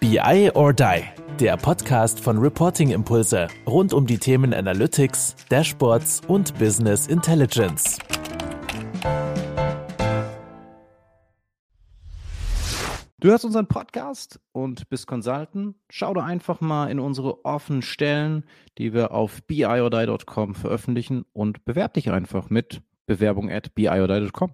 BI or Die, der Podcast von Reporting Impulse rund um die Themen Analytics, Dashboards und Business Intelligence. Du hörst unseren Podcast und bist Consultant? Schau doch einfach mal in unsere offenen Stellen, die wir auf biordie.com veröffentlichen und bewerb dich einfach mit Bewerbung at biordie.com.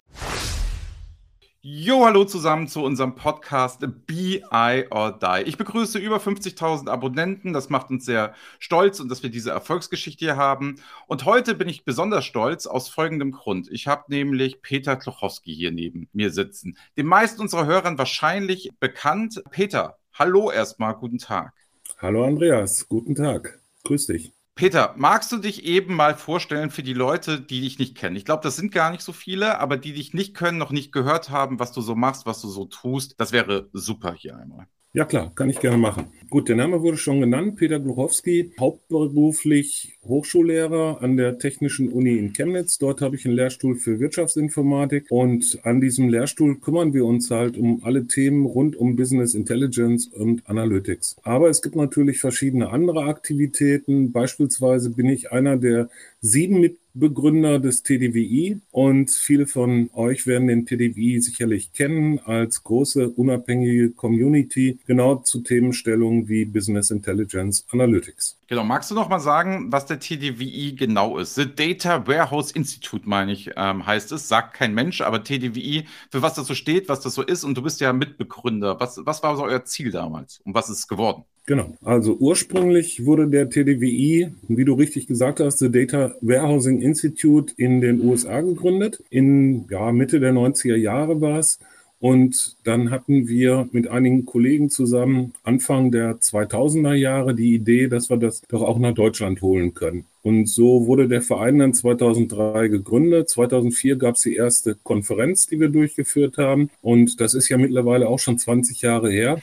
Jo, hallo zusammen zu unserem Podcast Be I or Die. Ich begrüße über 50.000 Abonnenten. Das macht uns sehr stolz und dass wir diese Erfolgsgeschichte hier haben. Und heute bin ich besonders stolz aus folgendem Grund. Ich habe nämlich Peter Klochowski hier neben mir sitzen. Den meisten unserer Hörern wahrscheinlich bekannt. Peter, hallo erstmal, guten Tag. Hallo Andreas, guten Tag. Grüß dich. Peter, magst du dich eben mal vorstellen für die Leute, die dich nicht kennen? Ich glaube, das sind gar nicht so viele, aber die dich nicht können, noch nicht gehört haben, was du so machst, was du so tust. Das wäre super hier einmal. Ja klar, kann ich gerne machen. Gut, der Name wurde schon genannt, Peter Gluchowski, hauptberuflich Hochschullehrer an der Technischen Uni in Chemnitz. Dort habe ich einen Lehrstuhl für Wirtschaftsinformatik und an diesem Lehrstuhl kümmern wir uns halt um alle Themen rund um Business Intelligence und Analytics. Aber es gibt natürlich verschiedene andere Aktivitäten. Beispielsweise bin ich einer der sieben Mitglieder Begründer des TDWI und viele von euch werden den TDWI sicherlich kennen als große unabhängige Community, genau zu Themenstellungen wie Business Intelligence Analytics. Genau, magst du noch mal sagen, was der TDWI genau ist? The Data Warehouse Institute, meine ich, ähm, heißt es. Sagt kein Mensch, aber TDWI, für was das so steht, was das so ist. Und du bist ja Mitbegründer. Was, was war so euer Ziel damals und was ist es geworden? Genau. Also ursprünglich wurde der TDWI, wie du richtig gesagt hast, The Data Warehousing Institute in den USA gegründet. In ja, Mitte der 90er Jahre war es. Und dann hatten wir mit einigen Kollegen zusammen Anfang der 2000er Jahre die Idee, dass wir das doch auch nach Deutschland holen können. Und so wurde der Verein dann 2003 gegründet. 2004 gab es die erste Konferenz, die wir durchgeführt haben. Und das ist ja mittlerweile auch schon 20 Jahre her.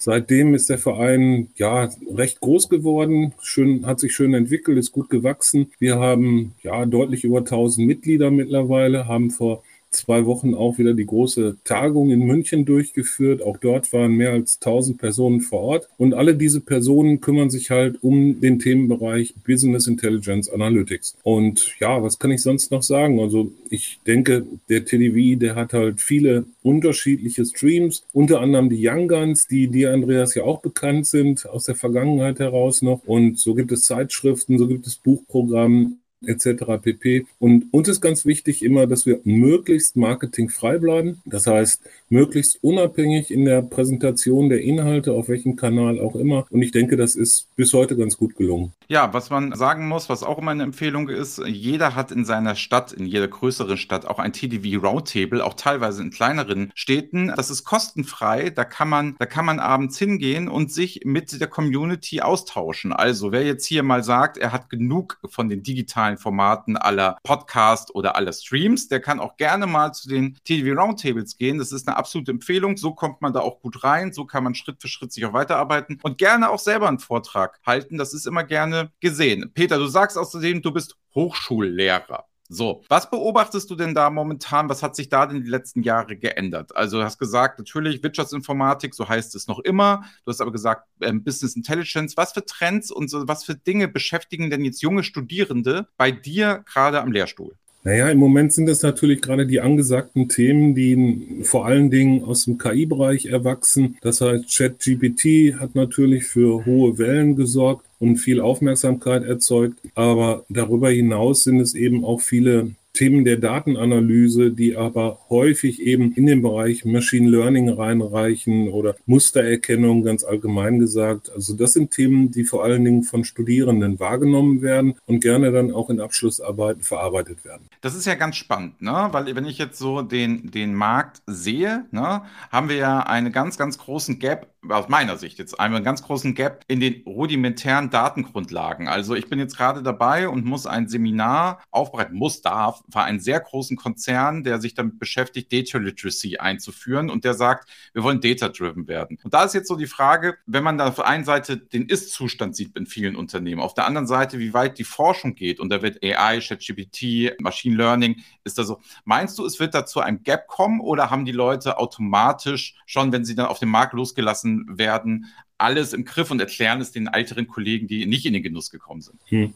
Seitdem ist der Verein ja recht groß geworden, schön, hat sich schön entwickelt, ist gut gewachsen. Wir haben ja deutlich über 1000 Mitglieder mittlerweile, haben vor zwei Wochen auch wieder die große Tagung in München durchgeführt. Auch dort waren mehr als 1000 Personen vor Ort. Und alle diese Personen kümmern sich halt um den Themenbereich Business Intelligence Analytics. Und ja, was kann ich sonst noch sagen? Also ich denke, der TDV, der hat halt viele unterschiedliche Streams, unter anderem die Young Guns, die dir, Andreas, ja auch bekannt sind, aus der Vergangenheit heraus noch. Und so gibt es Zeitschriften, so gibt es Buchprogramme etc. pp. Und uns ist ganz wichtig immer, dass wir möglichst marketingfrei bleiben. Das heißt, möglichst unabhängig in der Präsentation der Inhalte, auf welchem Kanal auch immer. Und ich denke, das ist bis heute ganz gut gelungen. Ja, was man sagen muss, was auch immer eine Empfehlung ist, jeder hat in seiner Stadt, in jeder größeren Stadt auch ein TDV Roundtable, auch teilweise in kleineren Städten. Das ist kostenfrei. Da kann man, da kann man abends hingehen und sich mit der Community austauschen. Also, wer jetzt hier mal sagt, er hat genug von den digitalen Formaten aller Podcast oder aller Streams, der kann auch gerne mal zu den TDV Roundtables gehen. Das ist eine absolute Empfehlung. So kommt man da auch gut rein. So kann man Schritt für Schritt sich auch weiterarbeiten und gerne auch selber einen Vortrag halten. Das ist immer gerne gesehen. Peter, du sagst außerdem, du bist Hochschullehrer. So, was beobachtest du denn da momentan? Was hat sich da denn die letzten Jahre geändert? Also, du hast gesagt, natürlich Wirtschaftsinformatik, so heißt es noch immer. Du hast aber gesagt, ähm, Business Intelligence. Was für Trends und so, was für Dinge beschäftigen denn jetzt junge Studierende bei dir gerade am Lehrstuhl? Naja, im Moment sind das natürlich gerade die angesagten Themen, die vor allen Dingen aus dem KI-Bereich erwachsen. Das heißt, ChatGPT hat natürlich für hohe Wellen gesorgt und viel Aufmerksamkeit erzeugt. Aber darüber hinaus sind es eben auch viele Themen der Datenanalyse, die aber häufig eben in den Bereich Machine Learning reinreichen oder Mustererkennung ganz allgemein gesagt. Also das sind Themen, die vor allen Dingen von Studierenden wahrgenommen werden und gerne dann auch in Abschlussarbeiten verarbeitet werden. Das ist ja ganz spannend, ne? weil wenn ich jetzt so den, den Markt sehe, ne, haben wir ja einen ganz, ganz großen Gap aus meiner Sicht jetzt einen ganz großen Gap in den rudimentären Datengrundlagen. Also ich bin jetzt gerade dabei und muss ein Seminar aufbereiten, muss, darf, für einen sehr großen Konzern, der sich damit beschäftigt, Data Literacy einzuführen und der sagt, wir wollen data-driven werden. Und da ist jetzt so die Frage, wenn man da auf der einen Seite den Ist-Zustand sieht in vielen Unternehmen, auf der anderen Seite, wie weit die Forschung geht und da wird AI, ChatGPT, Machine Learning, ist da so, meinst du, es wird da zu einem Gap kommen oder haben die Leute automatisch schon, wenn sie dann auf den Markt losgelassen werden, alles im Griff und erklären es den älteren Kollegen, die nicht in den Genuss gekommen sind. Hm.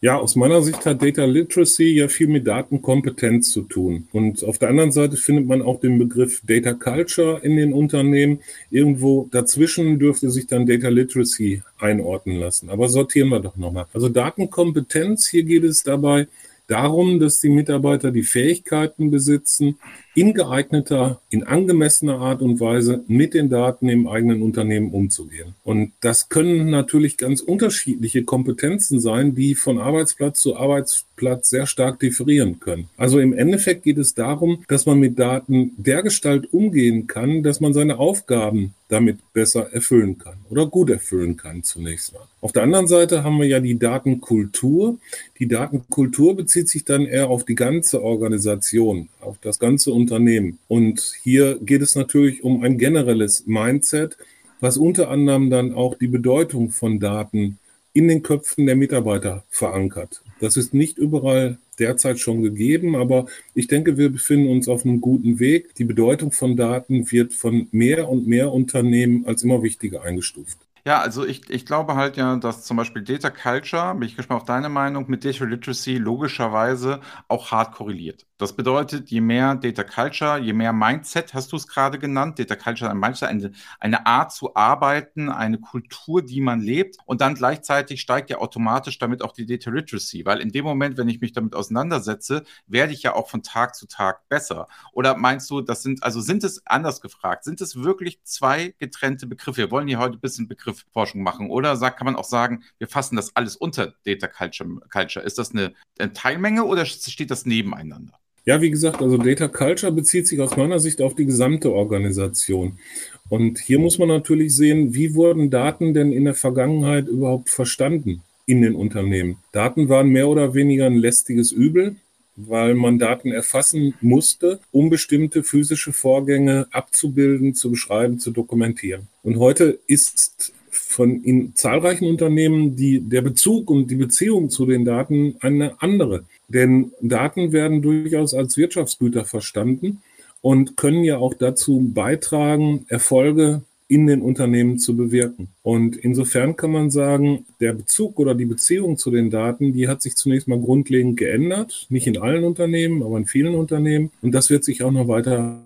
Ja, aus meiner Sicht hat Data Literacy ja viel mit Datenkompetenz zu tun. Und auf der anderen Seite findet man auch den Begriff Data Culture in den Unternehmen. Irgendwo dazwischen dürfte sich dann Data Literacy einordnen lassen. Aber sortieren wir doch nochmal. Also Datenkompetenz, hier geht es dabei darum, dass die Mitarbeiter die Fähigkeiten besitzen, in geeigneter, in angemessener Art und Weise mit den Daten im eigenen Unternehmen umzugehen. Und das können natürlich ganz unterschiedliche Kompetenzen sein, die von Arbeitsplatz zu Arbeitsplatz sehr stark differieren können. Also im Endeffekt geht es darum, dass man mit Daten dergestalt umgehen kann, dass man seine Aufgaben damit besser erfüllen kann oder gut erfüllen kann zunächst mal. Auf der anderen Seite haben wir ja die Datenkultur. Die Datenkultur bezieht sich dann eher auf die ganze Organisation, auf das ganze Unternehmen. Und hier geht es natürlich um ein generelles Mindset, was unter anderem dann auch die Bedeutung von Daten in den Köpfen der Mitarbeiter verankert. Das ist nicht überall derzeit schon gegeben, aber ich denke, wir befinden uns auf einem guten Weg. Die Bedeutung von Daten wird von mehr und mehr Unternehmen als immer wichtiger eingestuft. Ja, also ich, ich glaube halt ja, dass zum Beispiel Data Culture, bin ich gespannt auf deine Meinung, mit Data Literacy logischerweise auch hart korreliert. Das bedeutet, je mehr Data Culture, je mehr Mindset, hast du es gerade genannt, Data Culture, ein Mindset, eine, eine Art zu arbeiten, eine Kultur, die man lebt und dann gleichzeitig steigt ja automatisch damit auch die Data Literacy, weil in dem Moment, wenn ich mich damit auseinandersetze, werde ich ja auch von Tag zu Tag besser. Oder meinst du, das sind, also sind es anders gefragt, sind es wirklich zwei getrennte Begriffe? Wir wollen hier heute ein bisschen Begriffforschung machen oder sagt, kann man auch sagen, wir fassen das alles unter Data Culture. Culture. Ist das eine, eine Teilmenge oder steht das nebeneinander? Ja, wie gesagt, also Data Culture bezieht sich aus meiner Sicht auf die gesamte Organisation. Und hier muss man natürlich sehen, wie wurden Daten denn in der Vergangenheit überhaupt verstanden in den Unternehmen? Daten waren mehr oder weniger ein lästiges Übel, weil man Daten erfassen musste, um bestimmte physische Vorgänge abzubilden, zu beschreiben, zu dokumentieren. Und heute ist von in zahlreichen Unternehmen die, der Bezug und die Beziehung zu den Daten eine andere. Denn Daten werden durchaus als Wirtschaftsgüter verstanden und können ja auch dazu beitragen, Erfolge in den Unternehmen zu bewirken. Und insofern kann man sagen, der Bezug oder die Beziehung zu den Daten, die hat sich zunächst mal grundlegend geändert. Nicht in allen Unternehmen, aber in vielen Unternehmen. Und das wird sich auch noch weiter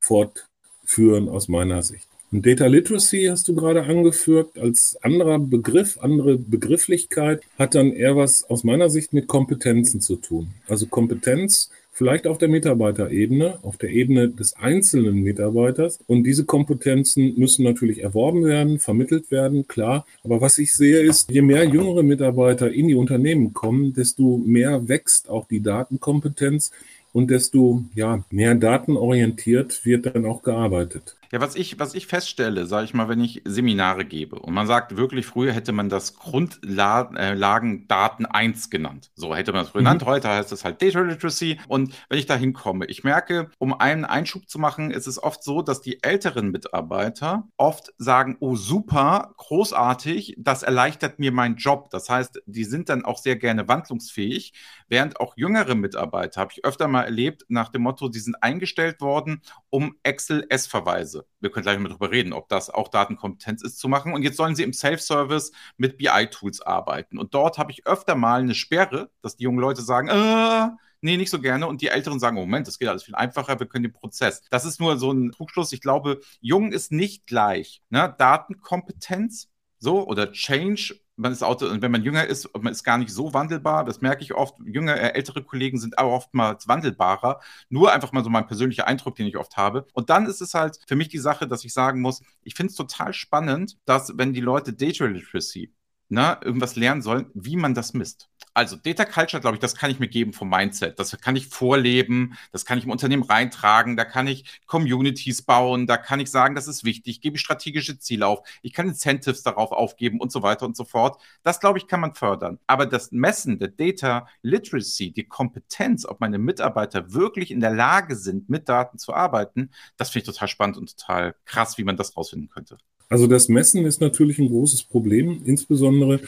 fortführen aus meiner Sicht. Und Data Literacy hast du gerade angeführt als anderer Begriff, andere Begrifflichkeit, hat dann eher was aus meiner Sicht mit Kompetenzen zu tun. Also Kompetenz vielleicht auf der Mitarbeiterebene, auf der Ebene des einzelnen Mitarbeiters. Und diese Kompetenzen müssen natürlich erworben werden, vermittelt werden, klar. Aber was ich sehe ist, je mehr jüngere Mitarbeiter in die Unternehmen kommen, desto mehr wächst auch die Datenkompetenz und desto ja, mehr datenorientiert wird dann auch gearbeitet. Ja, was ich, was ich feststelle, sage ich mal, wenn ich Seminare gebe und man sagt wirklich, früher hätte man das Grundlagendaten 1 genannt. So hätte man es früher mhm. genannt. Heute heißt es halt Data Literacy. Und wenn ich da hinkomme, ich merke, um einen Einschub zu machen, ist es oft so, dass die älteren Mitarbeiter oft sagen, oh super, großartig, das erleichtert mir meinen Job. Das heißt, die sind dann auch sehr gerne wandlungsfähig, während auch jüngere Mitarbeiter, habe ich öfter mal erlebt, nach dem Motto, die sind eingestellt worden, um Excel-S-Verweise Weise. Wir können gleich mal darüber reden, ob das auch Datenkompetenz ist zu machen. Und jetzt sollen sie im Self-Service mit BI-Tools arbeiten. Und dort habe ich öfter mal eine Sperre, dass die jungen Leute sagen, äh, nee, nicht so gerne. Und die Älteren sagen, Moment, das geht alles viel einfacher, wir können den Prozess. Das ist nur so ein Trugschluss. Ich glaube, jung ist nicht gleich. Ne? Datenkompetenz, so, oder Change man ist auch, wenn man jünger ist, man ist gar nicht so wandelbar. Das merke ich oft. Jüngere, äh, ältere Kollegen sind aber oftmals wandelbarer. Nur einfach mal so mein persönlicher Eindruck, den ich oft habe. Und dann ist es halt für mich die Sache, dass ich sagen muss, ich finde es total spannend, dass wenn die Leute Data Literacy ne, irgendwas lernen sollen, wie man das misst. Also Data Culture, glaube ich, das kann ich mir geben vom Mindset. Das kann ich vorleben, das kann ich im Unternehmen reintragen, da kann ich Communities bauen, da kann ich sagen, das ist wichtig, gebe ich strategische Ziele auf, ich kann Incentives darauf aufgeben und so weiter und so fort. Das, glaube ich, kann man fördern. Aber das Messen der Data Literacy, die Kompetenz, ob meine Mitarbeiter wirklich in der Lage sind, mit Daten zu arbeiten, das finde ich total spannend und total krass, wie man das rausfinden könnte. Also das Messen ist natürlich ein großes Problem, insbesondere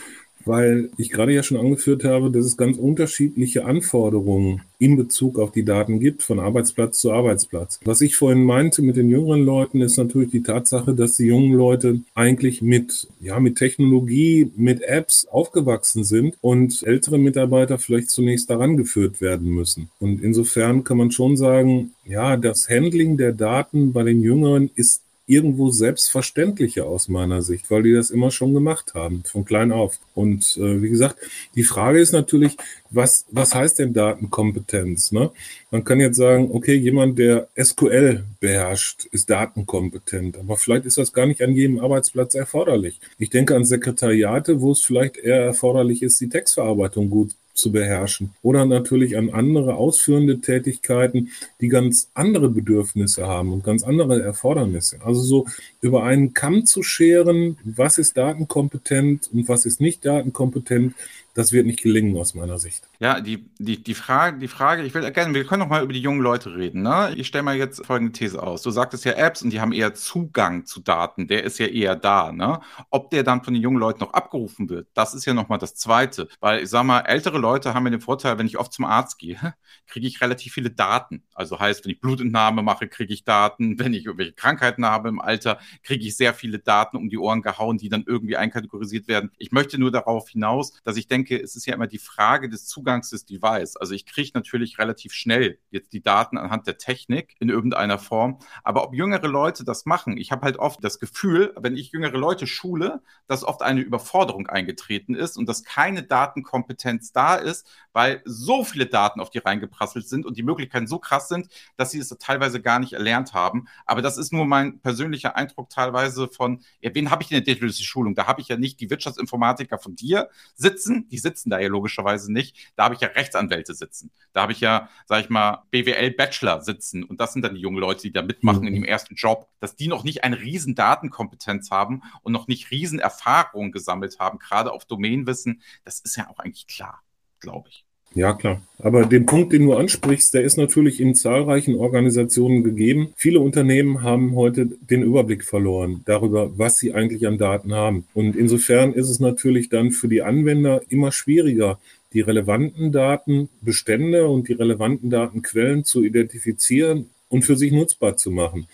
weil ich gerade ja schon angeführt habe, dass es ganz unterschiedliche Anforderungen in Bezug auf die Daten gibt, von Arbeitsplatz zu Arbeitsplatz. Was ich vorhin meinte mit den jüngeren Leuten, ist natürlich die Tatsache, dass die jungen Leute eigentlich mit, ja, mit Technologie, mit Apps aufgewachsen sind und ältere Mitarbeiter vielleicht zunächst daran geführt werden müssen. Und insofern kann man schon sagen, ja, das Handling der Daten bei den Jüngeren ist irgendwo selbstverständlicher aus meiner Sicht, weil die das immer schon gemacht haben, von klein auf. Und äh, wie gesagt, die Frage ist natürlich, was, was heißt denn Datenkompetenz? Ne? Man kann jetzt sagen, okay, jemand, der SQL beherrscht, ist datenkompetent, aber vielleicht ist das gar nicht an jedem Arbeitsplatz erforderlich. Ich denke an Sekretariate, wo es vielleicht eher erforderlich ist, die Textverarbeitung gut zu beherrschen. Oder natürlich an andere ausführende Tätigkeiten, die ganz andere Bedürfnisse haben und ganz andere Erfordernisse. Also so über einen Kamm zu scheren, was ist datenkompetent und was ist nicht datenkompetent, das wird nicht gelingen aus meiner Sicht. Ja, die, die, die, Frage, die Frage, ich will gerne, wir können noch mal über die jungen Leute reden. Ne? Ich stelle mal jetzt folgende These aus. Du sagtest ja Apps und die haben eher Zugang zu Daten, der ist ja eher da. Ne? Ob der dann von den jungen Leuten noch abgerufen wird, das ist ja noch mal das Zweite. Weil ich sag mal, ältere Leute haben ja den Vorteil, wenn ich oft zum Arzt gehe, kriege ich relativ viele Daten. Also heißt, wenn ich Blutentnahme mache, kriege ich Daten. Wenn ich irgendwelche Krankheiten habe im Alter, kriege ich sehr viele Daten um die Ohren gehauen, die dann irgendwie einkategorisiert werden. Ich möchte nur darauf hinaus, dass ich denke, denke, es ist ja immer die Frage des Zugangs des Device. Also ich kriege natürlich relativ schnell jetzt die Daten anhand der Technik in irgendeiner Form. Aber ob jüngere Leute das machen, ich habe halt oft das Gefühl, wenn ich jüngere Leute schule, dass oft eine Überforderung eingetreten ist und dass keine Datenkompetenz da ist, weil so viele Daten auf die reingeprasselt sind und die Möglichkeiten so krass sind, dass sie es teilweise gar nicht erlernt haben. Aber das ist nur mein persönlicher Eindruck teilweise von, ja, wen habe ich in der Digital Schulung? Da habe ich ja nicht die Wirtschaftsinformatiker von dir sitzen, die sitzen da ja logischerweise nicht. Da habe ich ja Rechtsanwälte sitzen. Da habe ich ja, sage ich mal, BWL-Bachelor sitzen. Und das sind dann die jungen Leute, die da mitmachen mhm. in dem ersten Job. Dass die noch nicht eine riesen Datenkompetenz haben und noch nicht riesen Erfahrungen gesammelt haben, gerade auf Domänenwissen, das ist ja auch eigentlich klar, glaube ich. Ja, klar. Aber den Punkt, den du ansprichst, der ist natürlich in zahlreichen Organisationen gegeben. Viele Unternehmen haben heute den Überblick verloren darüber, was sie eigentlich an Daten haben. Und insofern ist es natürlich dann für die Anwender immer schwieriger, die relevanten Datenbestände und die relevanten Datenquellen zu identifizieren und für sich nutzbar zu machen.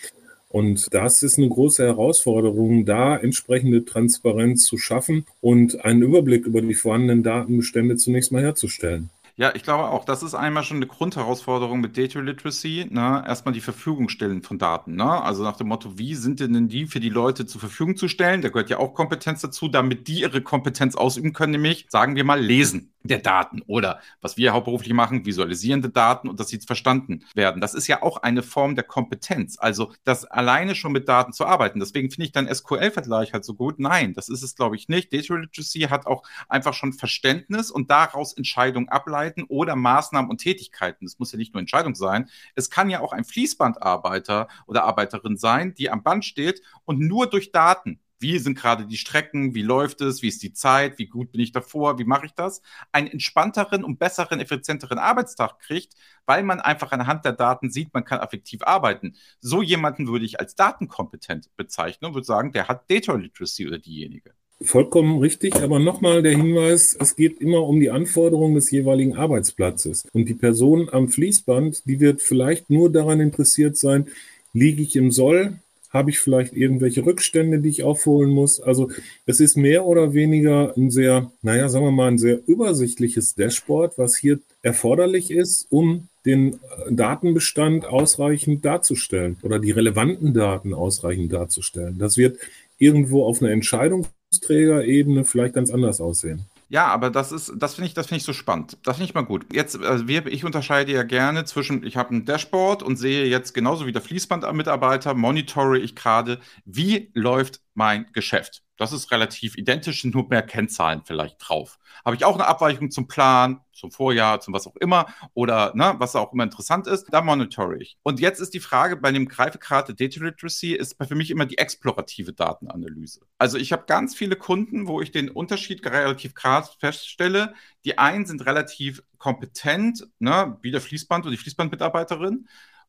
Und das ist eine große Herausforderung, da entsprechende Transparenz zu schaffen und einen Überblick über die vorhandenen Datenbestände zunächst mal herzustellen. Ja, ich glaube auch, das ist einmal schon eine Grundherausforderung mit Data Literacy. Ne? Erstmal die Verfügung stellen von Daten. Ne? Also nach dem Motto, wie sind denn die für die Leute zur Verfügung zu stellen? Da gehört ja auch Kompetenz dazu, damit die ihre Kompetenz ausüben können, nämlich, sagen wir mal, lesen der Daten oder was wir hauptberuflich machen, visualisierende Daten und dass sie verstanden werden. Das ist ja auch eine Form der Kompetenz. Also das alleine schon mit Daten zu arbeiten. Deswegen finde ich dann SQL-Vergleich halt so gut. Nein, das ist es, glaube ich, nicht. Data Literacy hat auch einfach schon Verständnis und daraus Entscheidungen ableiten oder Maßnahmen und Tätigkeiten. Es muss ja nicht nur Entscheidung sein. Es kann ja auch ein Fließbandarbeiter oder Arbeiterin sein, die am Band steht und nur durch Daten wie sind gerade die Strecken, wie läuft es, wie ist die Zeit, wie gut bin ich davor, wie mache ich das, einen entspannteren und besseren, effizienteren Arbeitstag kriegt, weil man einfach anhand der Daten sieht, man kann effektiv arbeiten. So jemanden würde ich als datenkompetent bezeichnen und würde sagen, der hat Data Literacy oder diejenige. Vollkommen richtig, aber nochmal der Hinweis, es geht immer um die Anforderungen des jeweiligen Arbeitsplatzes. Und die Person am Fließband, die wird vielleicht nur daran interessiert sein, liege ich im Soll, habe ich vielleicht irgendwelche Rückstände, die ich aufholen muss. Also es ist mehr oder weniger ein sehr, naja, sagen wir mal, ein sehr übersichtliches Dashboard, was hier erforderlich ist, um den Datenbestand ausreichend darzustellen oder die relevanten Daten ausreichend darzustellen. Das wird irgendwo auf einer Entscheidung Trägerebene vielleicht ganz anders aussehen. Ja, aber das ist, das finde ich, das finde ich so spannend. Das finde ich mal gut. Jetzt, also wir, ich unterscheide ja gerne zwischen, ich habe ein Dashboard und sehe jetzt genauso wie der Fließbandmitarbeiter, monitore ich gerade, wie läuft mein Geschäft. Das ist relativ identisch, nur mehr Kennzahlen vielleicht drauf. Habe ich auch eine Abweichung zum Plan, zum Vorjahr, zum was auch immer oder ne, was auch immer interessant ist, da monitore ich. Und jetzt ist die Frage bei dem Greifegrad Data Literacy ist für mich immer die explorative Datenanalyse. Also ich habe ganz viele Kunden, wo ich den Unterschied relativ krass feststelle. Die einen sind relativ kompetent, ne, wie der Fließband oder die Fließbandmitarbeiterin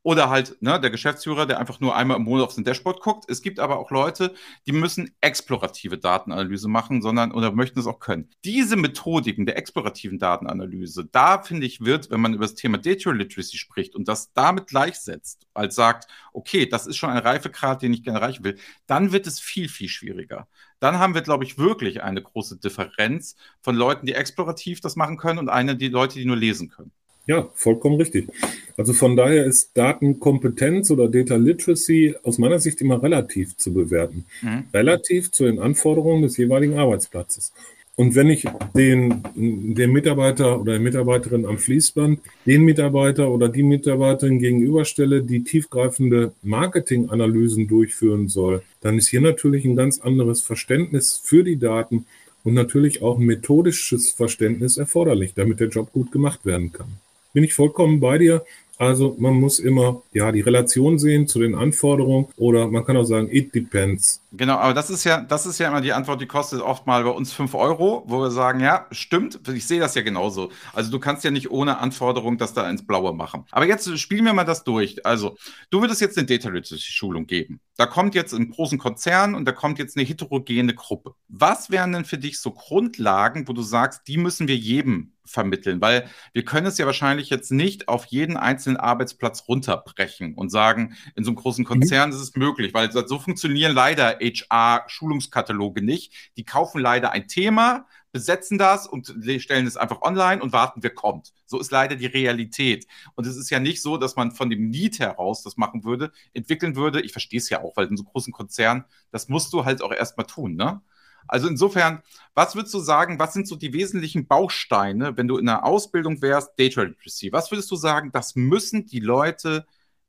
oder halt ne, der Geschäftsführer, der einfach nur einmal im Monat auf sein Dashboard guckt. Es gibt aber auch Leute, die müssen explorative Datenanalyse machen, sondern oder möchten es auch können. Diese Methodiken der explorativen Datenanalyse, da finde ich, wird, wenn man über das Thema Data Literacy spricht und das damit gleichsetzt, als sagt, okay, das ist schon ein Reifegrad, den ich gerne erreichen will, dann wird es viel, viel schwieriger. Dann haben wir, glaube ich, wirklich eine große Differenz von Leuten, die explorativ das machen können und eine, die Leute, die nur lesen können. Ja, vollkommen richtig. Also von daher ist Datenkompetenz oder Data Literacy aus meiner Sicht immer relativ zu bewerten. Mhm. Relativ zu den Anforderungen des jeweiligen Arbeitsplatzes. Und wenn ich den, den Mitarbeiter oder die Mitarbeiterin am Fließband, den Mitarbeiter oder die Mitarbeiterin gegenüberstelle, die tiefgreifende Marketinganalysen durchführen soll, dann ist hier natürlich ein ganz anderes Verständnis für die Daten und natürlich auch ein methodisches Verständnis erforderlich, damit der Job gut gemacht werden kann bin ich vollkommen bei dir. Also man muss immer ja die Relation sehen zu den Anforderungen oder man kann auch sagen, it depends. Genau, aber das ist ja, das ist ja immer die Antwort, die kostet oft mal bei uns 5 Euro, wo wir sagen, ja, stimmt, ich sehe das ja genauso. Also du kannst ja nicht ohne Anforderung das da ins Blaue machen. Aber jetzt spielen wir mal das durch. Also, du würdest jetzt eine Data Literacy Schulung geben. Da kommt jetzt ein großen Konzern und da kommt jetzt eine heterogene Gruppe. Was wären denn für dich so Grundlagen, wo du sagst, die müssen wir jedem vermitteln? Weil wir können es ja wahrscheinlich jetzt nicht auf jeden einzelnen Arbeitsplatz runterbrechen und sagen, in so einem großen mhm. Konzern mhm. ist es möglich, weil so funktionieren leider HR-Schulungskataloge nicht. Die kaufen leider ein Thema, besetzen das und stellen es einfach online und warten, wer kommt. So ist leider die Realität. Und es ist ja nicht so, dass man von dem Need heraus das machen würde, entwickeln würde. Ich verstehe es ja auch, weil in so großen Konzernen, das musst du halt auch erstmal tun, ne? Also insofern, was würdest du sagen, was sind so die wesentlichen Bausteine, wenn du in der Ausbildung wärst, Data Literacy? Was würdest du sagen, das müssen die Leute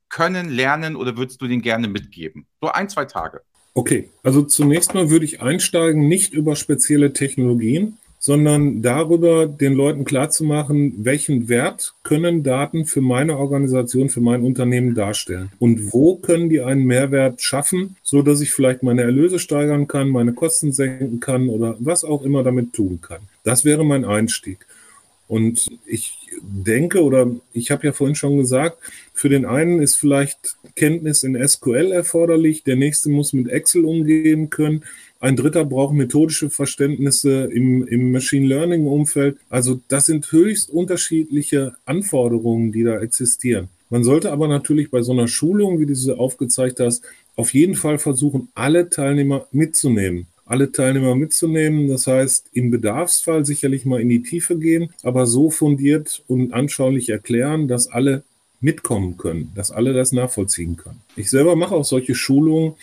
können, lernen oder würdest du denen gerne mitgeben? So ein, zwei Tage. Okay, also zunächst mal würde ich einsteigen, nicht über spezielle Technologien, sondern darüber, den Leuten klarzumachen, welchen Wert können Daten für meine Organisation, für mein Unternehmen darstellen und wo können die einen Mehrwert schaffen, so dass ich vielleicht meine Erlöse steigern kann, meine Kosten senken kann oder was auch immer damit tun kann. Das wäre mein Einstieg. Und ich denke, oder ich habe ja vorhin schon gesagt, für den einen ist vielleicht Kenntnis in SQL erforderlich, der nächste muss mit Excel umgehen können, ein dritter braucht methodische Verständnisse im, im Machine Learning Umfeld. Also das sind höchst unterschiedliche Anforderungen, die da existieren. Man sollte aber natürlich bei so einer Schulung, wie du sie aufgezeigt hast, auf jeden Fall versuchen, alle Teilnehmer mitzunehmen alle Teilnehmer mitzunehmen. Das heißt, im Bedarfsfall sicherlich mal in die Tiefe gehen, aber so fundiert und anschaulich erklären, dass alle mitkommen können, dass alle das nachvollziehen können. Ich selber mache auch solche Schulungen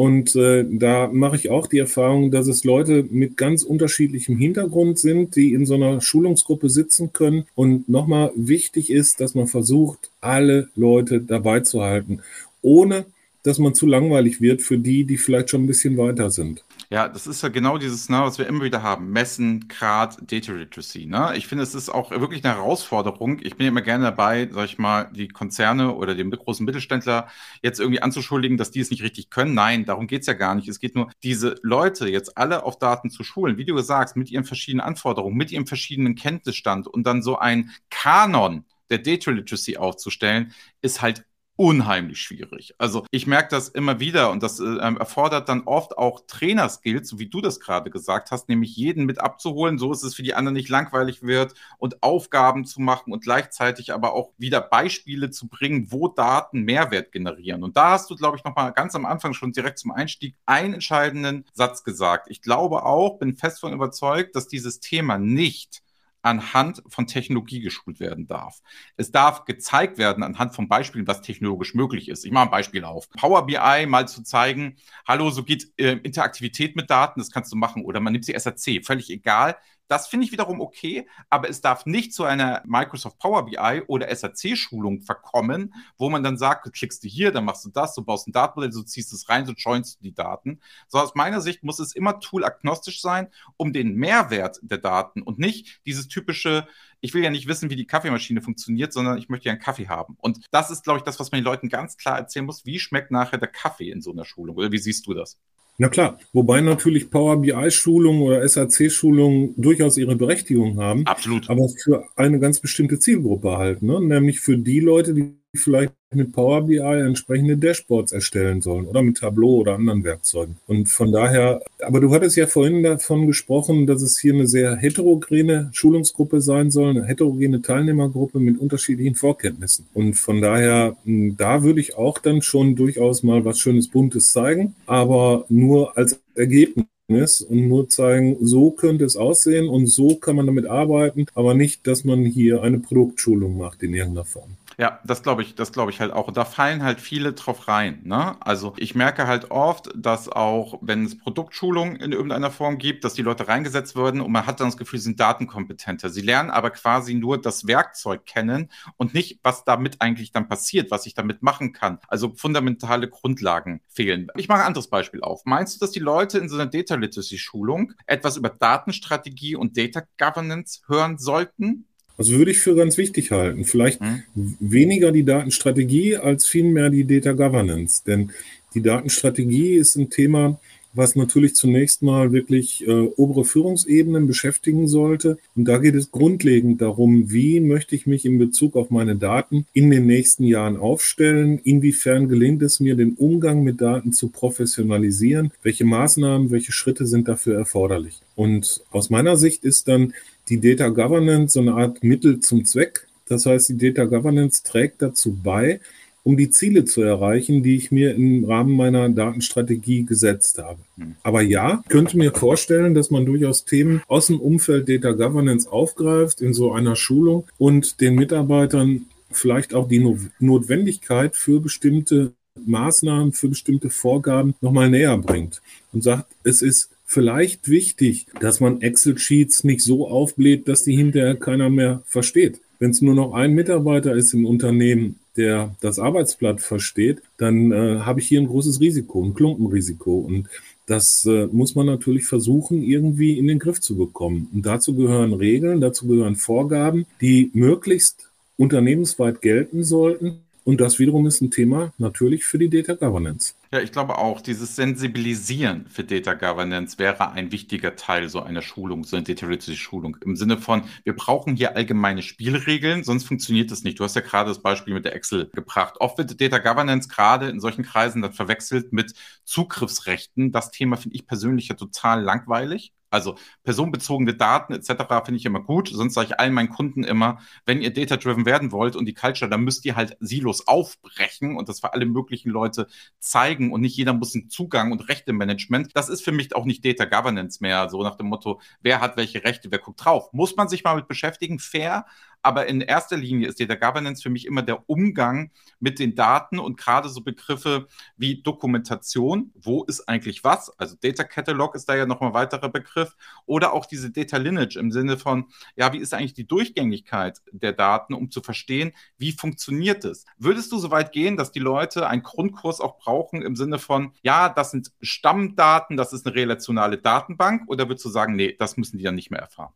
und äh, da mache ich auch die Erfahrung, dass es Leute mit ganz unterschiedlichem Hintergrund sind, die in so einer Schulungsgruppe sitzen können. Und nochmal wichtig ist, dass man versucht, alle Leute dabei zu halten, ohne dass man zu langweilig wird für die, die vielleicht schon ein bisschen weiter sind. Ja, das ist ja genau dieses, ne, was wir immer wieder haben. Messen, Grad, Data Literacy. Ne? Ich finde, es ist auch wirklich eine Herausforderung. Ich bin immer gerne dabei, sag ich mal, die Konzerne oder die großen Mittelständler jetzt irgendwie anzuschuldigen, dass die es nicht richtig können. Nein, darum geht's ja gar nicht. Es geht nur, diese Leute jetzt alle auf Daten zu schulen, wie du sagst, mit ihren verschiedenen Anforderungen, mit ihrem verschiedenen Kenntnisstand und dann so ein Kanon der Data Literacy aufzustellen, ist halt unheimlich schwierig. Also ich merke das immer wieder und das äh, ähm, erfordert dann oft auch Trainerskills, so wie du das gerade gesagt hast, nämlich jeden mit abzuholen, so ist es für die anderen nicht langweilig wird und Aufgaben zu machen und gleichzeitig aber auch wieder Beispiele zu bringen, wo Daten Mehrwert generieren. Und da hast du, glaube ich, nochmal ganz am Anfang schon direkt zum Einstieg einen entscheidenden Satz gesagt. Ich glaube auch, bin fest von überzeugt, dass dieses Thema nicht anhand von Technologie geschult werden darf. Es darf gezeigt werden anhand von Beispielen, was technologisch möglich ist. Ich mache ein Beispiel auf. Power BI mal zu zeigen, hallo, so geht äh, Interaktivität mit Daten, das kannst du machen. Oder man nimmt sie SRC, völlig egal. Das finde ich wiederum okay, aber es darf nicht zu einer Microsoft Power BI oder SAC-Schulung verkommen, wo man dann sagt, du klickst du hier, dann machst du das, du baust ein Datenmodell, du ziehst es rein, so joinst du die Daten. So aus meiner Sicht muss es immer tool-agnostisch sein, um den Mehrwert der Daten und nicht dieses typische, ich will ja nicht wissen, wie die Kaffeemaschine funktioniert, sondern ich möchte ja einen Kaffee haben. Und das ist, glaube ich, das, was man den Leuten ganz klar erzählen muss. Wie schmeckt nachher der Kaffee in so einer Schulung? Oder wie siehst du das? Na klar, wobei natürlich Power BI-Schulungen oder SAC-Schulungen durchaus ihre Berechtigung haben. Absolut. Aber für eine ganz bestimmte Zielgruppe halt, ne? nämlich für die Leute, die vielleicht mit Power BI entsprechende Dashboards erstellen sollen oder mit Tableau oder anderen Werkzeugen. Und von daher, aber du hattest ja vorhin davon gesprochen, dass es hier eine sehr heterogene Schulungsgruppe sein soll, eine heterogene Teilnehmergruppe mit unterschiedlichen Vorkenntnissen. Und von daher, da würde ich auch dann schon durchaus mal was Schönes Buntes zeigen, aber nur als Ergebnis und nur zeigen, so könnte es aussehen und so kann man damit arbeiten, aber nicht, dass man hier eine Produktschulung macht in irgendeiner Form. Ja, das glaube ich, das glaube ich halt auch. Und da fallen halt viele drauf rein. Ne? Also ich merke halt oft, dass auch, wenn es Produktschulungen in irgendeiner Form gibt, dass die Leute reingesetzt werden und man hat dann das Gefühl, sie sind datenkompetenter. Sie lernen aber quasi nur das Werkzeug kennen und nicht, was damit eigentlich dann passiert, was ich damit machen kann. Also fundamentale Grundlagen fehlen. Ich mache ein anderes Beispiel auf. Meinst du, dass die Leute in so einer Data Literacy Schulung etwas über Datenstrategie und Data Governance hören sollten? Also würde ich für ganz wichtig halten. Vielleicht hm. weniger die Datenstrategie als vielmehr die Data Governance. Denn die Datenstrategie ist ein Thema, was natürlich zunächst mal wirklich äh, obere Führungsebenen beschäftigen sollte. Und da geht es grundlegend darum, wie möchte ich mich in Bezug auf meine Daten in den nächsten Jahren aufstellen? Inwiefern gelingt es mir, den Umgang mit Daten zu professionalisieren? Welche Maßnahmen, welche Schritte sind dafür erforderlich? Und aus meiner Sicht ist dann die Data Governance so eine Art Mittel zum Zweck. Das heißt, die Data Governance trägt dazu bei, um die Ziele zu erreichen, die ich mir im Rahmen meiner Datenstrategie gesetzt habe. Hm. Aber ja, könnte mir vorstellen, dass man durchaus Themen aus dem Umfeld Data Governance aufgreift in so einer Schulung und den Mitarbeitern vielleicht auch die Notwendigkeit für bestimmte Maßnahmen, für bestimmte Vorgaben nochmal näher bringt und sagt, es ist vielleicht wichtig, dass man Excel-Sheets nicht so aufbläht, dass die hinterher keiner mehr versteht. Wenn es nur noch ein Mitarbeiter ist im Unternehmen, der das Arbeitsblatt versteht, dann äh, habe ich hier ein großes Risiko, ein Klumpenrisiko. Und das äh, muss man natürlich versuchen, irgendwie in den Griff zu bekommen. Und dazu gehören Regeln, dazu gehören Vorgaben, die möglichst unternehmensweit gelten sollten und das wiederum ist ein Thema natürlich für die Data Governance. Ja, ich glaube auch, dieses Sensibilisieren für Data Governance wäre ein wichtiger Teil so einer Schulung, so einer Literacy Schulung. Im Sinne von, wir brauchen hier allgemeine Spielregeln, sonst funktioniert das nicht. Du hast ja gerade das Beispiel mit der Excel gebracht. Oft wird Data Governance gerade in solchen Kreisen dann verwechselt mit Zugriffsrechten. Das Thema finde ich persönlich ja total langweilig. Also personenbezogene Daten etc. finde ich immer gut. Sonst sage ich allen meinen Kunden immer, wenn ihr data-driven werden wollt und die Culture, dann müsst ihr halt Silos aufbrechen und das für alle möglichen Leute zeigen und nicht jeder muss einen Zugang und Rechte-Management. Das ist für mich auch nicht Data Governance mehr, so nach dem Motto, wer hat welche Rechte, wer guckt drauf. Muss man sich mal mit beschäftigen, fair, aber in erster Linie ist Data Governance für mich immer der Umgang mit den Daten und gerade so Begriffe wie Dokumentation. Wo ist eigentlich was? Also Data Catalog ist da ja nochmal ein weiterer Begriff. Oder auch diese Data Lineage im Sinne von, ja, wie ist eigentlich die Durchgängigkeit der Daten, um zu verstehen, wie funktioniert es? Würdest du so weit gehen, dass die Leute einen Grundkurs auch brauchen im Sinne von, ja, das sind Stammdaten, das ist eine relationale Datenbank? Oder würdest du sagen, nee, das müssen die dann nicht mehr erfahren?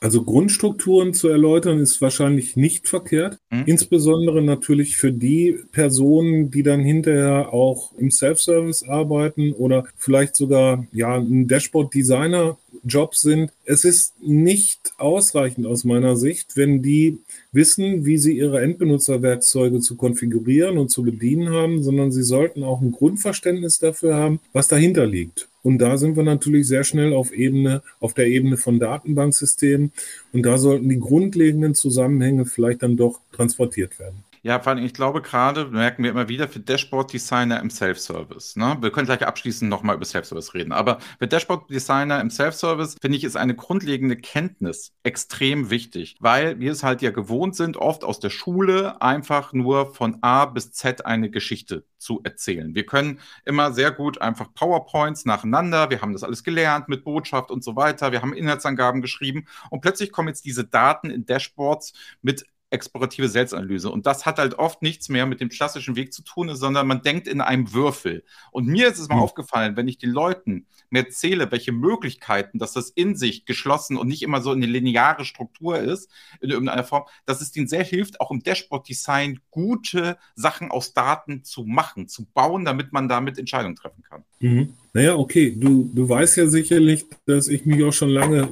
Also Grundstrukturen zu erläutern ist wahrscheinlich nicht verkehrt. Mhm. Insbesondere natürlich für die Personen, die dann hinterher auch im Self-Service arbeiten oder vielleicht sogar ja ein Dashboard-Designer Job sind. Es ist nicht ausreichend aus meiner Sicht, wenn die wissen, wie sie ihre Endbenutzerwerkzeuge zu konfigurieren und zu bedienen haben, sondern sie sollten auch ein Grundverständnis dafür haben, was dahinter liegt. Und da sind wir natürlich sehr schnell auf Ebene, auf der Ebene von Datenbanksystemen. Und da sollten die grundlegenden Zusammenhänge vielleicht dann doch transportiert werden. Ja, vor allem, ich glaube gerade, merken wir immer wieder für Dashboard-Designer im Self-Service. Ne? Wir können gleich abschließend nochmal über Self-Service reden. Aber für Dashboard-Designer im Self-Service, finde ich, ist eine grundlegende Kenntnis extrem wichtig, weil wir es halt ja gewohnt sind, oft aus der Schule einfach nur von A bis Z eine Geschichte zu erzählen. Wir können immer sehr gut einfach PowerPoints nacheinander, wir haben das alles gelernt mit Botschaft und so weiter, wir haben Inhaltsangaben geschrieben und plötzlich kommen jetzt diese Daten in Dashboards mit explorative Selbstanalyse. Und das hat halt oft nichts mehr mit dem klassischen Weg zu tun, sondern man denkt in einem Würfel. Und mir ist es mal mhm. aufgefallen, wenn ich den Leuten mir erzähle, welche Möglichkeiten, dass das in sich geschlossen und nicht immer so eine lineare Struktur ist, in irgendeiner Form, dass es denen sehr hilft, auch im Dashboard-Design gute Sachen aus Daten zu machen, zu bauen, damit man damit Entscheidungen treffen kann. Mhm. Naja, okay, du, du weißt ja sicherlich, dass ich mich auch schon lange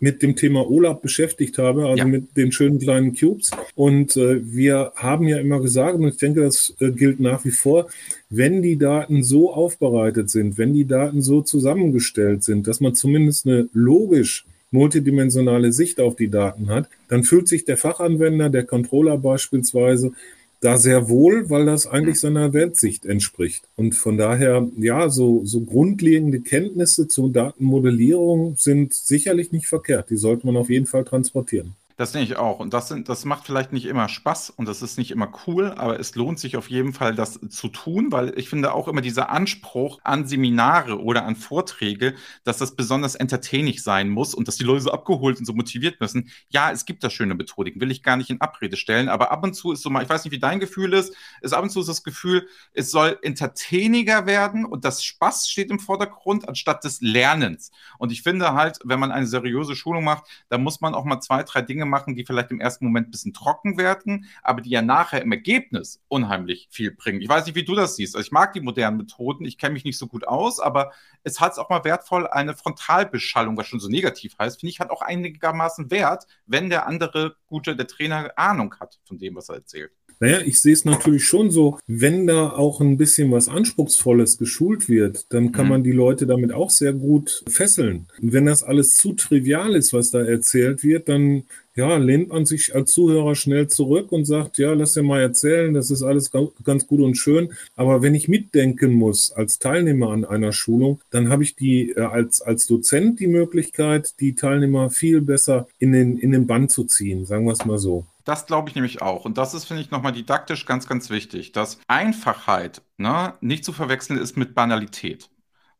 mit dem Thema OLAP beschäftigt habe, also ja. mit den schönen kleinen Cubes. Und äh, wir haben ja immer gesagt, und ich denke, das äh, gilt nach wie vor, wenn die Daten so aufbereitet sind, wenn die Daten so zusammengestellt sind, dass man zumindest eine logisch multidimensionale Sicht auf die Daten hat, dann fühlt sich der Fachanwender, der Controller beispielsweise, da sehr wohl, weil das eigentlich seiner Weltsicht entspricht. Und von daher, ja, so, so grundlegende Kenntnisse zur Datenmodellierung sind sicherlich nicht verkehrt. Die sollte man auf jeden Fall transportieren. Das denke ich auch. Und das, sind, das macht vielleicht nicht immer Spaß und das ist nicht immer cool, aber es lohnt sich auf jeden Fall, das zu tun, weil ich finde auch immer dieser Anspruch an Seminare oder an Vorträge, dass das besonders entertaining sein muss und dass die Leute so abgeholt und so motiviert müssen. Ja, es gibt da schöne Methodiken, will ich gar nicht in Abrede stellen, aber ab und zu ist so mal, ich weiß nicht, wie dein Gefühl ist, ist ab und zu ist das Gefühl, es soll entertainiger werden und das Spaß steht im Vordergrund anstatt des Lernens. Und ich finde halt, wenn man eine seriöse Schulung macht, dann muss man auch mal zwei, drei Dinge machen, die vielleicht im ersten Moment ein bisschen trocken werden, aber die ja nachher im Ergebnis unheimlich viel bringen. Ich weiß nicht, wie du das siehst. Also ich mag die modernen Methoden, ich kenne mich nicht so gut aus, aber es hat es auch mal wertvoll, eine Frontalbeschallung, was schon so negativ heißt, finde ich, hat auch einigermaßen Wert, wenn der andere gute, der Trainer Ahnung hat von dem, was er erzählt. Naja, ich sehe es natürlich schon so, wenn da auch ein bisschen was Anspruchsvolles geschult wird, dann kann mhm. man die Leute damit auch sehr gut fesseln. Und wenn das alles zu trivial ist, was da erzählt wird, dann ja, lehnt man sich als Zuhörer schnell zurück und sagt, ja, lass dir mal erzählen, das ist alles ganz gut und schön. Aber wenn ich mitdenken muss als Teilnehmer an einer Schulung, dann habe ich die äh, als, als Dozent die Möglichkeit, die Teilnehmer viel besser in den, in den Bann zu ziehen, sagen wir es mal so. Das glaube ich nämlich auch. Und das ist, finde ich, nochmal didaktisch ganz, ganz wichtig, dass Einfachheit ne, nicht zu verwechseln ist mit Banalität.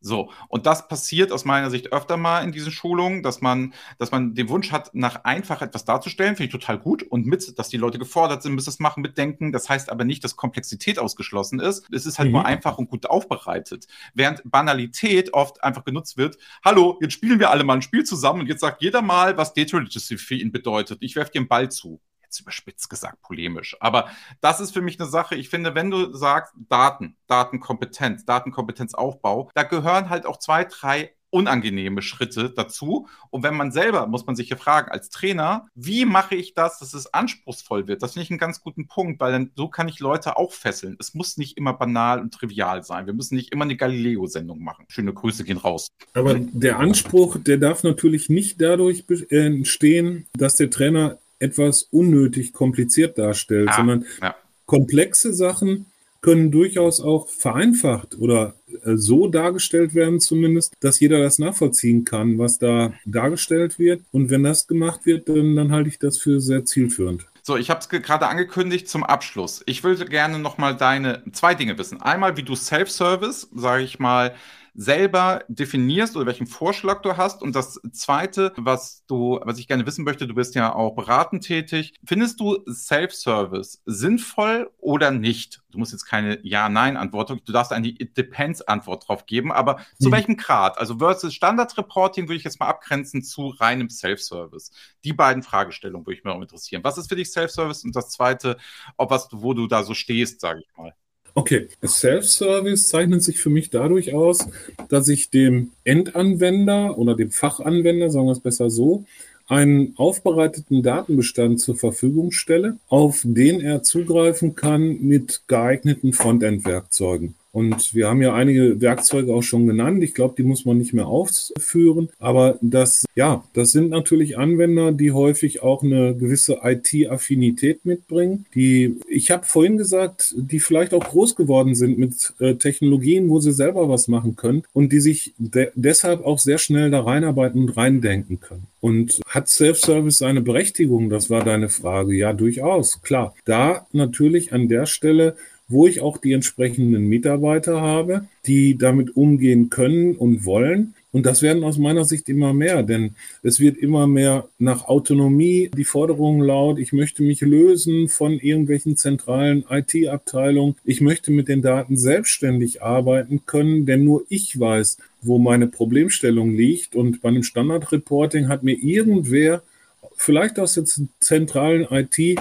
So, und das passiert aus meiner Sicht öfter mal in diesen Schulungen, dass man, dass man den Wunsch hat, nach einfach etwas darzustellen, finde ich total gut. Und mit, dass die Leute gefordert sind, müssen das machen, mitdenken. Das heißt aber nicht, dass Komplexität ausgeschlossen ist. Es ist halt mhm. nur einfach und gut aufbereitet. Während Banalität oft einfach genutzt wird, hallo, jetzt spielen wir alle mal ein Spiel zusammen und jetzt sagt jeder mal, was Data Literacy für ihn bedeutet. Ich werfe dir einen Ball zu jetzt überspitzt gesagt polemisch. Aber das ist für mich eine Sache. Ich finde, wenn du sagst Daten, Datenkompetenz, Datenkompetenzaufbau, da gehören halt auch zwei, drei unangenehme Schritte dazu. Und wenn man selber, muss man sich hier fragen, als Trainer, wie mache ich das, dass es anspruchsvoll wird? Das finde ich einen ganz guten Punkt, weil dann so kann ich Leute auch fesseln. Es muss nicht immer banal und trivial sein. Wir müssen nicht immer eine Galileo-Sendung machen. Schöne Grüße gehen raus. Aber der Anspruch, der darf natürlich nicht dadurch entstehen, dass der Trainer etwas unnötig kompliziert darstellt, ah, sondern ja. komplexe Sachen können durchaus auch vereinfacht oder äh, so dargestellt werden zumindest, dass jeder das nachvollziehen kann, was da dargestellt wird. Und wenn das gemacht wird, dann, dann halte ich das für sehr zielführend. So, ich habe es gerade angekündigt zum Abschluss. Ich würde gerne noch mal deine zwei Dinge wissen. Einmal, wie du Self-Service, sage ich mal, selber definierst oder welchen Vorschlag du hast. Und das Zweite, was du, was ich gerne wissen möchte, du bist ja auch beratend tätig. Findest du Self-Service sinnvoll oder nicht? Du musst jetzt keine Ja-Nein-Antwort, du darfst eine It Depends-Antwort drauf geben, aber mhm. zu welchem Grad? Also versus Standard-Reporting würde ich jetzt mal abgrenzen zu reinem Self-Service. Die beiden Fragestellungen würde ich mir auch interessieren. Was ist für dich Self-Service? Und das Zweite, ob was, wo du da so stehst, sage ich mal. Okay, Self-Service zeichnet sich für mich dadurch aus, dass ich dem Endanwender oder dem Fachanwender, sagen wir es besser so, einen aufbereiteten Datenbestand zur Verfügung stelle, auf den er zugreifen kann mit geeigneten Frontend-Werkzeugen. Und wir haben ja einige Werkzeuge auch schon genannt. Ich glaube, die muss man nicht mehr aufführen. Aber das, ja, das sind natürlich Anwender, die häufig auch eine gewisse IT-Affinität mitbringen. Die, ich habe vorhin gesagt, die vielleicht auch groß geworden sind mit äh, Technologien, wo sie selber was machen können und die sich de deshalb auch sehr schnell da reinarbeiten und reindenken können. Und hat Self-Service eine Berechtigung? Das war deine Frage. Ja, durchaus. Klar. Da natürlich an der Stelle wo ich auch die entsprechenden Mitarbeiter habe, die damit umgehen können und wollen. Und das werden aus meiner Sicht immer mehr, denn es wird immer mehr nach Autonomie die Forderung laut, ich möchte mich lösen von irgendwelchen zentralen IT-Abteilungen. Ich möchte mit den Daten selbstständig arbeiten können, denn nur ich weiß, wo meine Problemstellung liegt. Und bei einem Standard-Reporting hat mir irgendwer, vielleicht aus der zentralen IT,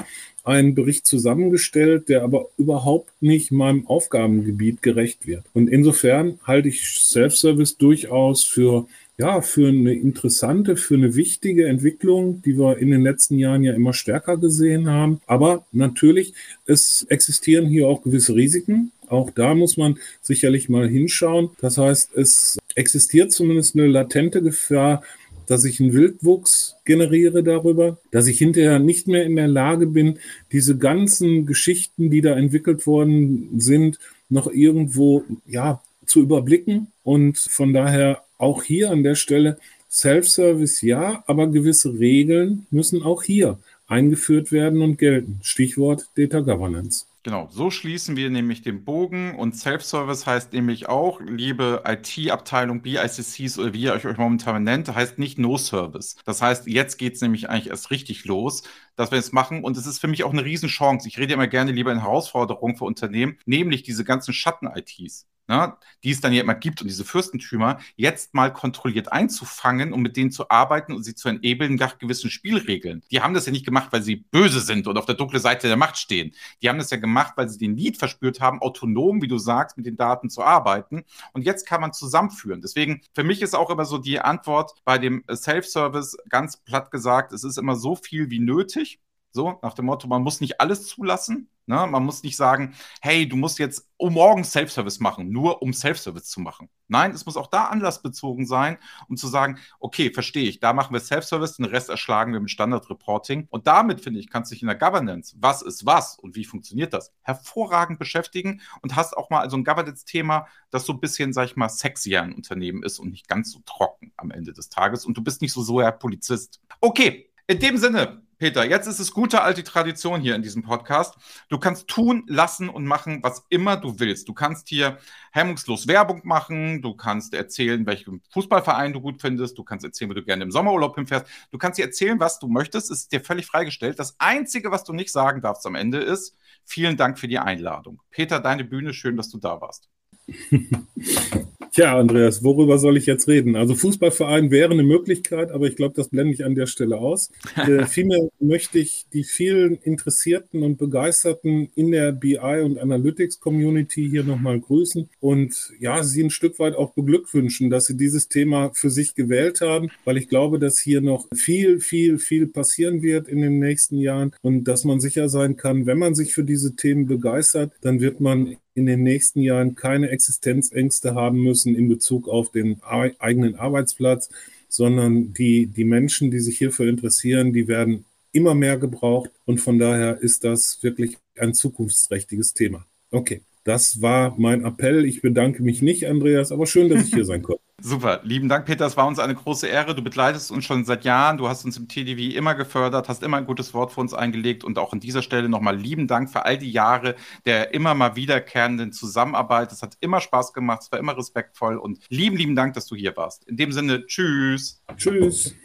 einen Bericht zusammengestellt, der aber überhaupt nicht meinem Aufgabengebiet gerecht wird. Und insofern halte ich Self-Service durchaus für ja, für eine interessante, für eine wichtige Entwicklung, die wir in den letzten Jahren ja immer stärker gesehen haben. Aber natürlich, es existieren hier auch gewisse Risiken. Auch da muss man sicherlich mal hinschauen. Das heißt, es existiert zumindest eine latente Gefahr, dass ich einen Wildwuchs generiere darüber, dass ich hinterher nicht mehr in der Lage bin, diese ganzen Geschichten, die da entwickelt worden sind, noch irgendwo ja zu überblicken und von daher auch hier an der Stelle Self-Service ja, aber gewisse Regeln müssen auch hier eingeführt werden und gelten. Stichwort Data Governance. Genau, so schließen wir nämlich den Bogen und Self-Service heißt nämlich auch, liebe IT-Abteilung, BICCs oder wie ihr euch momentan nennt, heißt nicht No-Service. Das heißt, jetzt geht es nämlich eigentlich erst richtig los, dass wir es machen und es ist für mich auch eine Riesenchance. Ich rede immer gerne lieber in Herausforderungen für Unternehmen, nämlich diese ganzen Schatten-ITs ne, die es dann ja immer gibt und diese Fürstentümer jetzt mal kontrolliert einzufangen und mit denen zu arbeiten und sie zu enablen nach gewissen Spielregeln. Die haben das ja nicht gemacht, weil sie böse sind und auf der dunklen Seite der Macht stehen. Die haben das ja gemacht, weil sie den Need verspürt haben, autonom, wie du sagst, mit den Daten zu arbeiten. Und jetzt kann man zusammenführen. Deswegen, für mich ist auch immer so die Antwort bei dem Self-Service ganz platt gesagt, es ist immer so viel wie nötig. So, nach dem Motto, man muss nicht alles zulassen. Ne? Man muss nicht sagen, hey, du musst jetzt um morgen Self-Service machen, nur um Self-Service zu machen. Nein, es muss auch da anlassbezogen sein, um zu sagen, okay, verstehe ich, da machen wir Self-Service, den Rest erschlagen wir mit Standard-Reporting. Und damit, finde ich, kannst du dich in der Governance, was ist was und wie funktioniert das, hervorragend beschäftigen und hast auch mal so ein Governance-Thema, das so ein bisschen, sag ich mal, sexier ein Unternehmen ist und nicht ganz so trocken am Ende des Tages. Und du bist nicht so so ein Polizist. Okay, in dem Sinne, Peter, jetzt ist es gute alte Tradition hier in diesem Podcast. Du kannst tun, lassen und machen, was immer du willst. Du kannst hier hemmungslos Werbung machen, du kannst erzählen, welchen Fußballverein du gut findest, du kannst erzählen, wo du gerne im Sommerurlaub hinfährst. Du kannst dir erzählen, was du möchtest, ist dir völlig freigestellt. Das Einzige, was du nicht sagen darfst am Ende ist, vielen Dank für die Einladung. Peter, deine Bühne, schön, dass du da warst. Tja, Andreas, worüber soll ich jetzt reden? Also Fußballverein wäre eine Möglichkeit, aber ich glaube, das blende ich an der Stelle aus. äh, vielmehr möchte ich die vielen Interessierten und Begeisterten in der BI und Analytics Community hier nochmal grüßen und ja, sie ein Stück weit auch beglückwünschen, dass sie dieses Thema für sich gewählt haben, weil ich glaube, dass hier noch viel, viel, viel passieren wird in den nächsten Jahren und dass man sicher sein kann, wenn man sich für diese Themen begeistert, dann wird man in den nächsten Jahren keine Existenzängste haben müssen in Bezug auf den eigenen Arbeitsplatz, sondern die, die Menschen, die sich hierfür interessieren, die werden immer mehr gebraucht und von daher ist das wirklich ein zukunftsträchtiges Thema. Okay, das war mein Appell. Ich bedanke mich nicht, Andreas, aber schön, dass ich hier sein konnte. Super, lieben Dank, Peter. Es war uns eine große Ehre. Du begleitest uns schon seit Jahren. Du hast uns im TDV immer gefördert, hast immer ein gutes Wort für uns eingelegt. Und auch an dieser Stelle nochmal lieben Dank für all die Jahre der immer mal wiederkehrenden Zusammenarbeit. Es hat immer Spaß gemacht, es war immer respektvoll. Und lieben, lieben Dank, dass du hier warst. In dem Sinne, tschüss. Tschüss.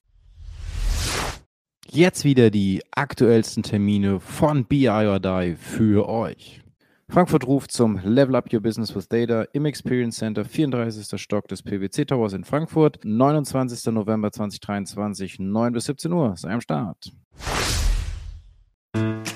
Jetzt wieder die aktuellsten Termine von BI or Die für euch. Frankfurt ruft zum Level Up Your Business with Data im Experience Center, 34. Stock des PwC Towers in Frankfurt, 29. November 2023, 9 bis 17 Uhr. Sei am Start.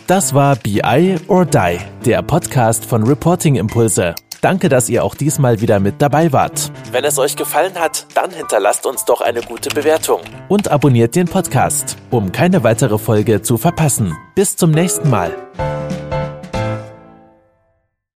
Das war BI or Die, der Podcast von Reporting Impulse. Danke, dass ihr auch diesmal wieder mit dabei wart. Wenn es euch gefallen hat, dann hinterlasst uns doch eine gute Bewertung. Und abonniert den Podcast, um keine weitere Folge zu verpassen. Bis zum nächsten Mal.